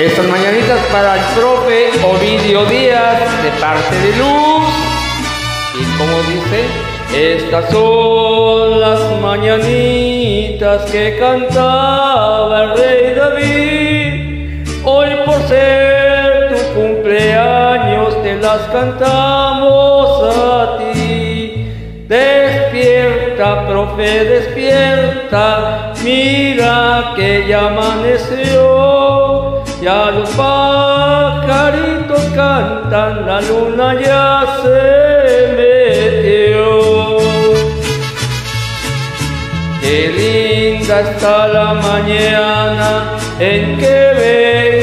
Estas mañanitas para el profe Ovidio Díaz de parte de Luz. Y como dice, estas son las mañanitas que cantaba el rey David. Hoy por ser tu cumpleaños te las cantamos a ti. Despierta, profe, despierta, mira que ya amaneció. Ya los pajaritos cantan, la luna ya se metió. Qué linda está la mañana en que vengo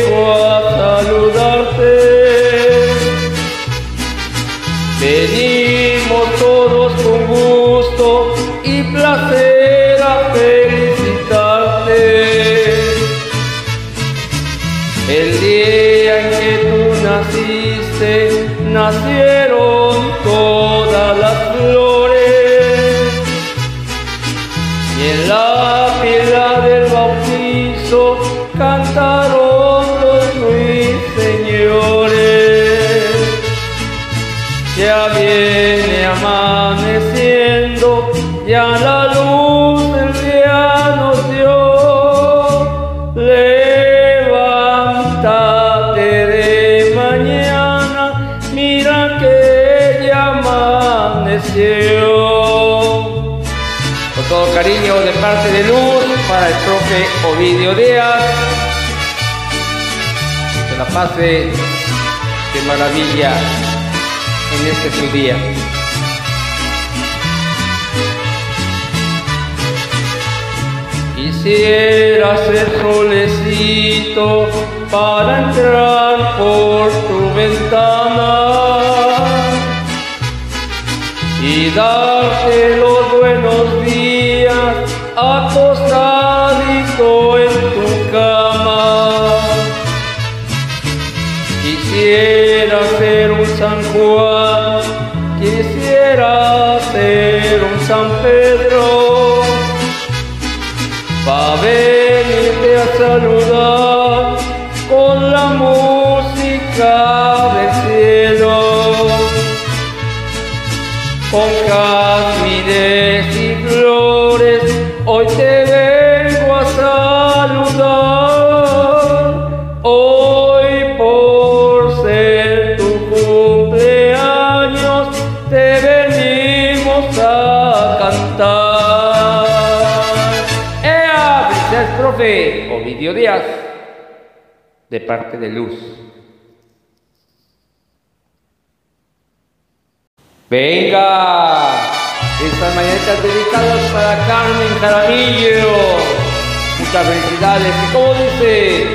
profe Ovidio Díaz. Se la pase de maravilla en este su día. Quisiera ser solecito para entrar por tu ventana y darte los buenos días acostadito Quisiera ser un San Juan, quisiera ser un San Pedro, para venirte a saludar Profe Ovidio Díaz, de parte de Luz. Venga, estas mañanitas dedicadas para Carmen Jaramillo. Muchas felicidades. Y como dice,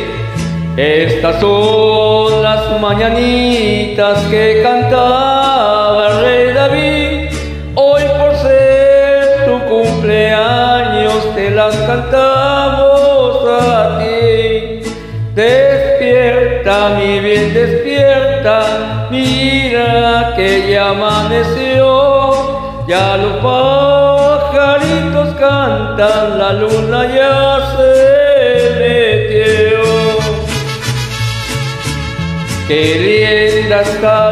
estas son las mañanitas que cantaba rey David. Hoy por ser tu cumpleaños te las cantamos mi bien, despierta, mira que ya amaneció, ya los pajaritos cantan, la luna ya se metió. Qué linda está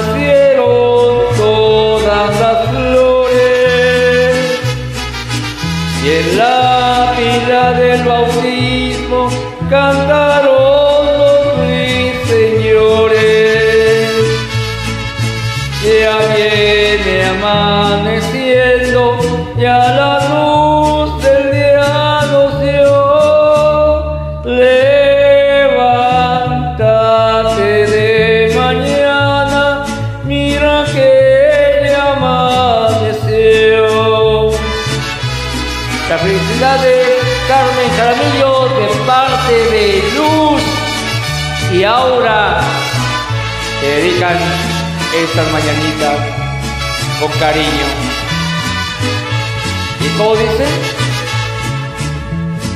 nacieron todas las flores. Y en la pila del bautismo Carmen Jaramillo de parte de Luz y Aura te dedican estas mañanitas con cariño. cómo dice?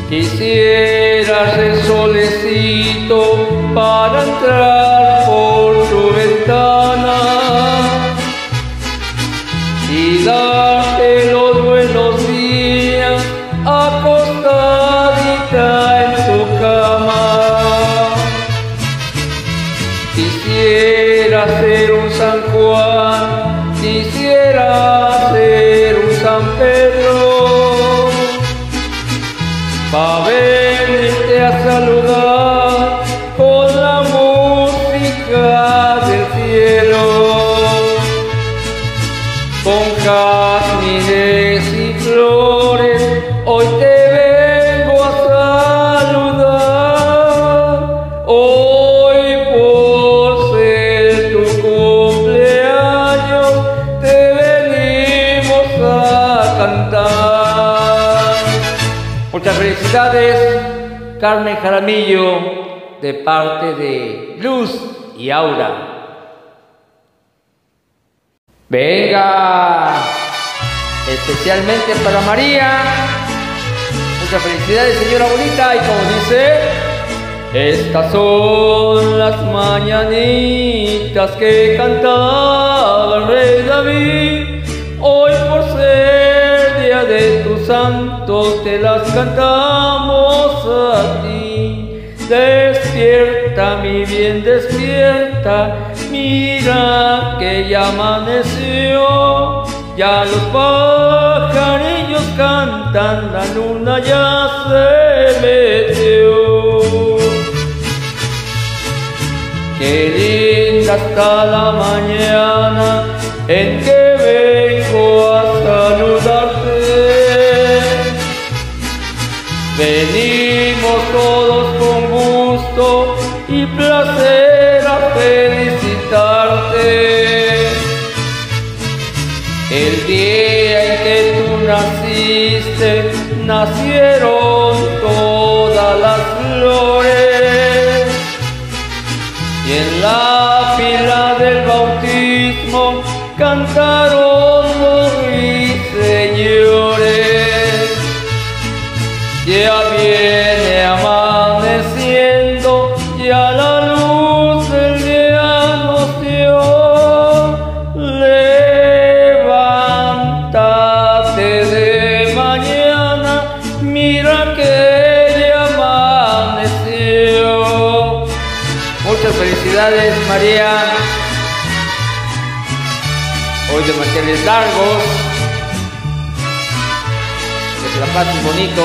Quisiera el solecito para entrar Carmen Jaramillo, de parte de Luz y Aura. Venga, especialmente para María. Muchas felicidades, señora bonita. Y como dice, estas son las mañanitas que cantaba el rey David. Hoy por ser de tu santo te las cantamos a ti. Despierta, mi bien, despierta. Mira que ya amaneció. Ya los pajarillos cantan, la luna ya se metió. Qué linda está la mañana en que nacieron largos. Que te la bonito.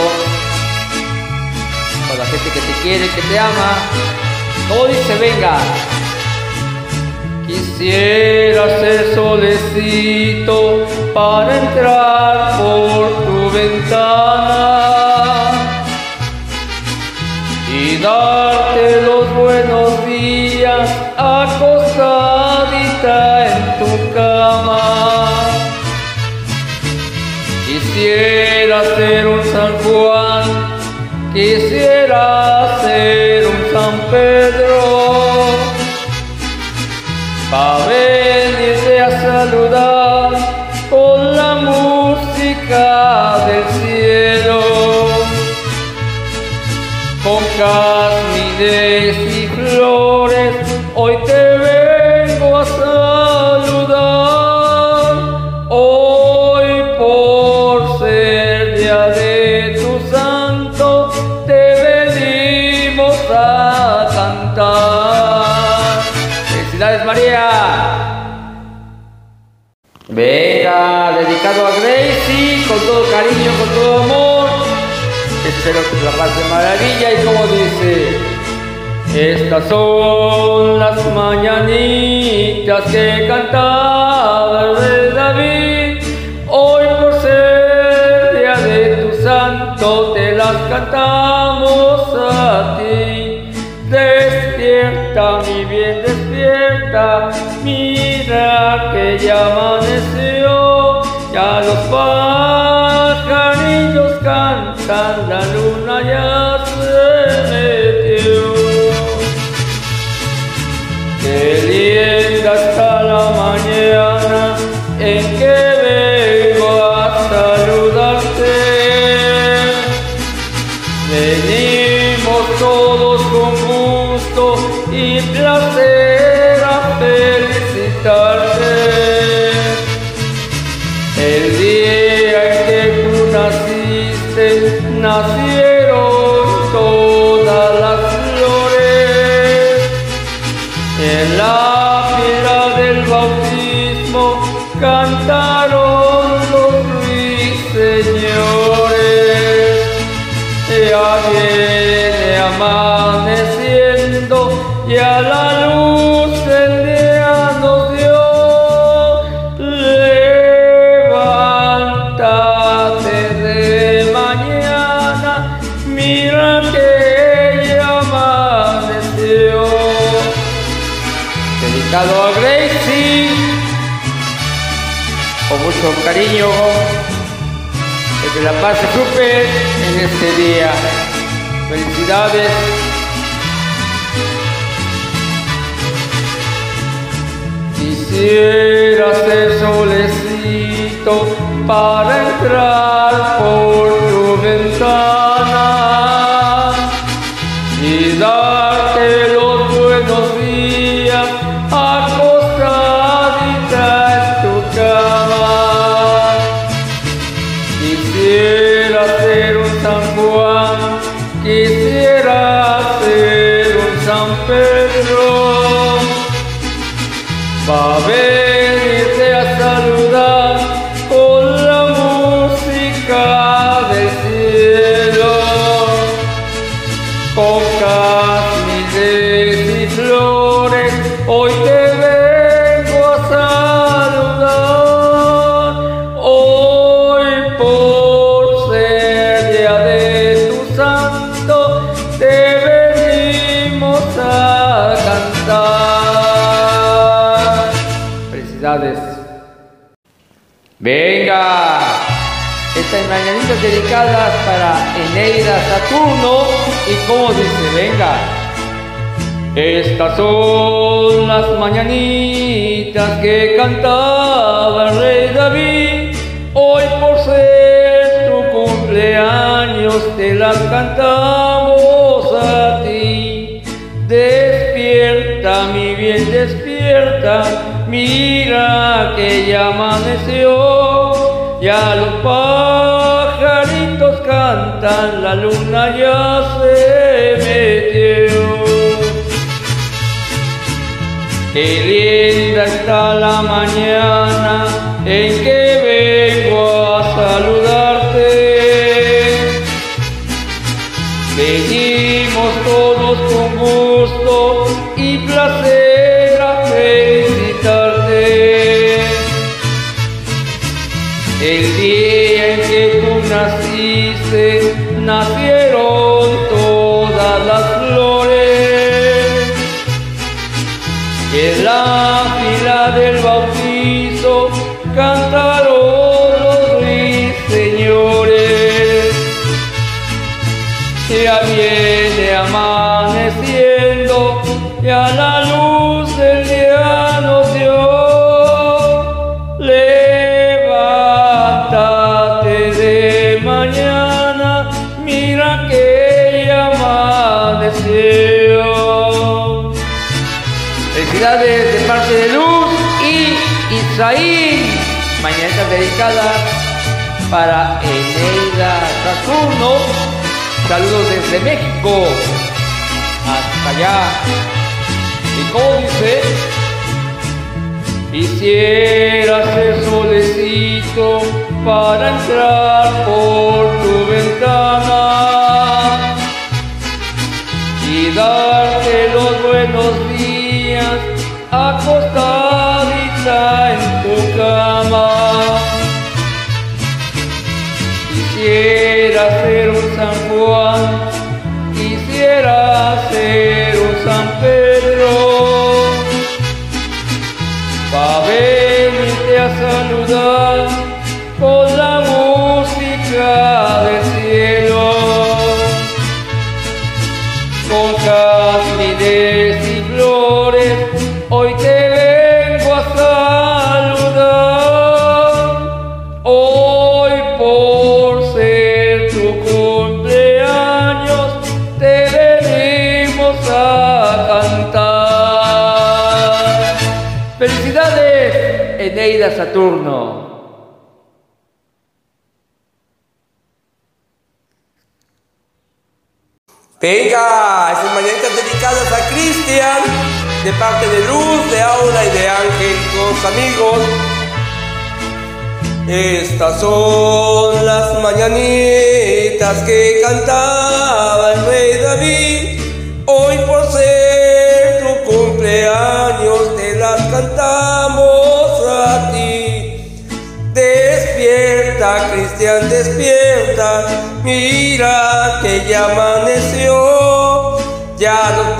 Con la gente que te quiere, que te ama. Todo dice, venga. Quisiera ser solecito para entrar por tu ventana y darte Quisiera ser un San Juan, quisiera ser un San Pedro, Venga, dedicado a Gracie, con todo cariño, con todo amor. Espero que la pase maravilla y como dice, estas son las mañanitas que cantaba el David. Hoy por ser día de tu santo te las cantamos a ti. Despierta, mi bien, despierta, mira ya amaneció, ya los pajarillos cantan, la luna ya En mucho cariño, que te la pase súper en este día. Felicidades. Quisiera ser solecito para entrar por tu ventana Venga. Estas mañanitas dedicadas para Eneida Saturno. Y como dice, venga. Estas son las mañanitas que cantaba rey David. Hoy por ser tu cumpleaños te las cantamos a ti. Despierta, mi bien, despierta. Mira que ya amaneció. Ya los pajaritos cantan, la luna ya se metió. Qué linda está la mañana que tú naciste, nacieron Isaí. Mañanitas dedicadas para Eneida Saturno. Saludos desde México hasta allá. Y como dice, quisiera ser solecito para entrar por tu ventana y darte los buenos días acostadita Querida Saturno, Venga, esas mañanitas dedicadas a Cristian, de parte de Luz, de Aura y de Ángel, amigos. Estas son las mañanitas que cantan. Mira que ya amaneció. Ya los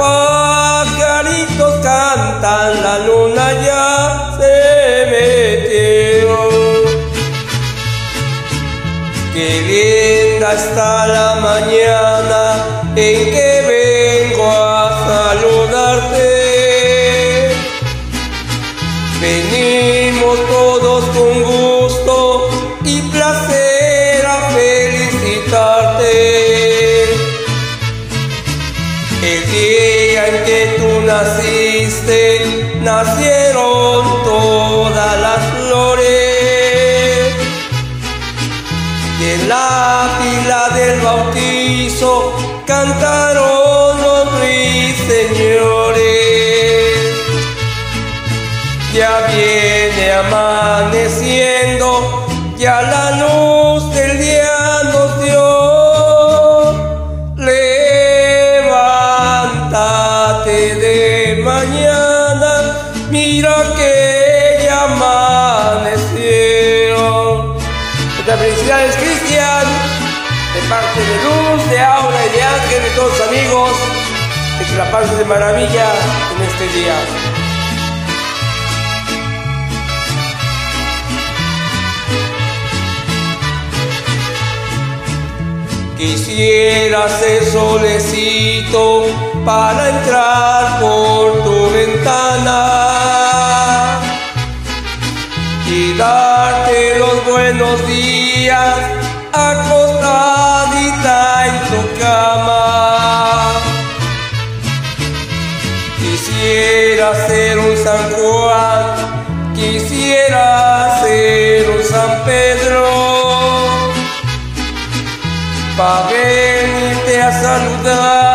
nacieron todas las flores. Y en la fila del bautizo cantaron los ruiseñores. Ya viene amaneciendo, ya la luz pases de maravilla en este día. Quisiera ser solecito para entrar por tu ventana y darte los buenos días acostadita venirte